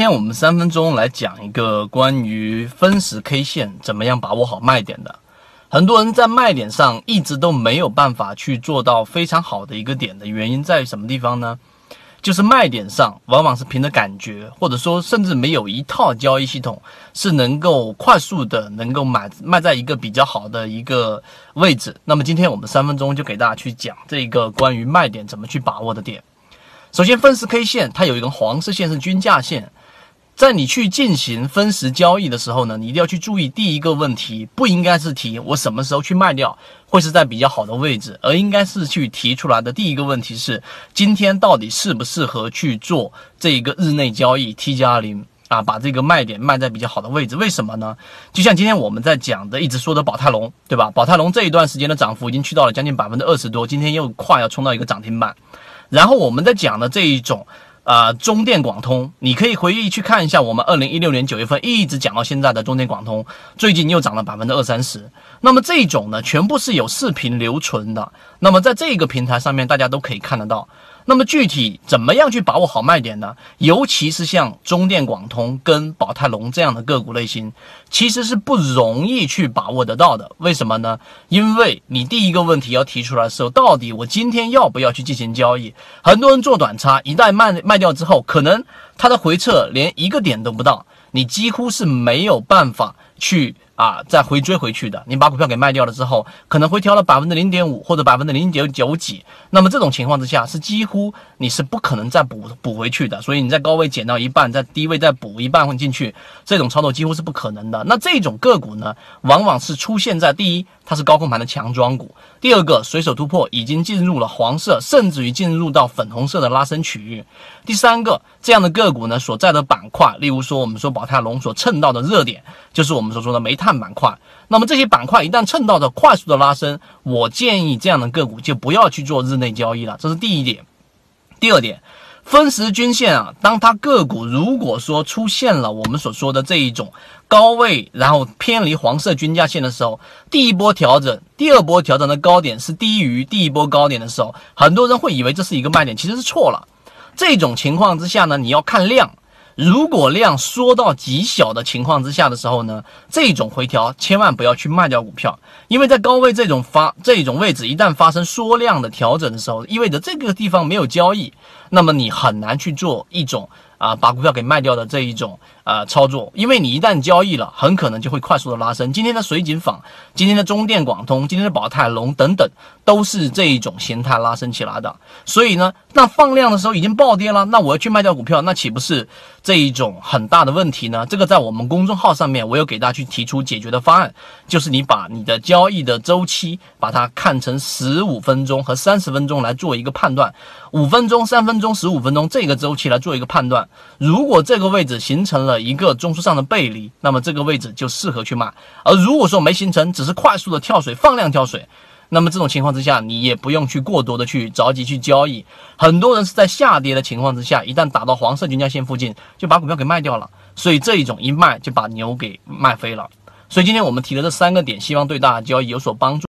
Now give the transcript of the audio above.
今天我们三分钟来讲一个关于分时 K 线怎么样把握好卖点的。很多人在卖点上一直都没有办法去做到非常好的一个点的原因在于什么地方呢？就是卖点上往往是凭着感觉，或者说甚至没有一套交易系统是能够快速的能够买卖在一个比较好的一个位置。那么今天我们三分钟就给大家去讲这个关于卖点怎么去把握的点。首先，分时 K 线它有一根黄色线是均价线，在你去进行分时交易的时候呢，你一定要去注意第一个问题，不应该是提我什么时候去卖掉会是在比较好的位置，而应该是去提出来的第一个问题是今天到底适不适合去做这一个日内交易 T 加零啊，把这个卖点卖在比较好的位置。为什么呢？就像今天我们在讲的，一直说的宝泰龙，对吧？宝泰龙这一段时间的涨幅已经去到了将近百分之二十多，今天又快要冲到一个涨停板。然后我们在讲的这一种，啊，中电广通，你可以回忆去看一下，我们二零一六年九月份一直讲到现在的中电广通，最近又涨了百分之二三十。那么这种呢，全部是有视频留存的。那么在这个平台上面，大家都可以看得到。那么具体怎么样去把握好卖点呢？尤其是像中电广通跟宝泰龙这样的个股类型，其实是不容易去把握得到的。为什么呢？因为你第一个问题要提出来的时候，到底我今天要不要去进行交易？很多人做短差，一旦卖卖掉之后，可能它的回撤连一个点都不到，你几乎是没有办法去。啊，再回追回去的，你把股票给卖掉了之后，可能会调了百分之零点五或者百分之零点九几，那么这种情况之下是几乎你是不可能再补补回去的，所以你在高位减到一半，在低位再补一半进去，这种操作几乎是不可能的。那这种个股呢，往往是出现在第一。它是高空盘的强庄股。第二个，随手突破已经进入了黄色，甚至于进入到粉红色的拉升区域。第三个，这样的个股呢所在的板块，例如说我们说宝泰龙所蹭到的热点，就是我们所说的煤炭看板块。那么这些板块一旦蹭到的快速的拉升，我建议这样的个股就不要去做日内交易了。这是第一点。第二点。分时均线啊，当它个股如果说出现了我们所说的这一种高位，然后偏离黄色均价线的时候，第一波调整，第二波调整的高点是低于第一波高点的时候，很多人会以为这是一个卖点，其实是错了。这种情况之下呢，你要看量。如果量缩到极小的情况之下的时候呢，这种回调千万不要去卖掉股票，因为在高位这种发这种位置一旦发生缩量的调整的时候，意味着这个地方没有交易，那么你很难去做一种啊把股票给卖掉的这一种。呃，操作，因为你一旦交易了，很可能就会快速的拉升。今天的水井坊、今天的中电广通、今天的宝泰隆等等，都是这一种形态拉升起来的。所以呢，那放量的时候已经暴跌了，那我要去卖掉股票，那岂不是这一种很大的问题呢？这个在我们公众号上面，我有给大家去提出解决的方案，就是你把你的交易的周期，把它看成十五分钟和三十分钟来做一个判断，五分钟、三分钟、十五分钟这个周期来做一个判断。如果这个位置形成了，一个中枢上的背离，那么这个位置就适合去卖。而如果说没形成，只是快速的跳水放量跳水，那么这种情况之下，你也不用去过多的去着急去交易。很多人是在下跌的情况之下，一旦打到黄色均价线附近，就把股票给卖掉了。所以这一种一卖就把牛给卖飞了。所以今天我们提的这三个点，希望对大家交易有所帮助。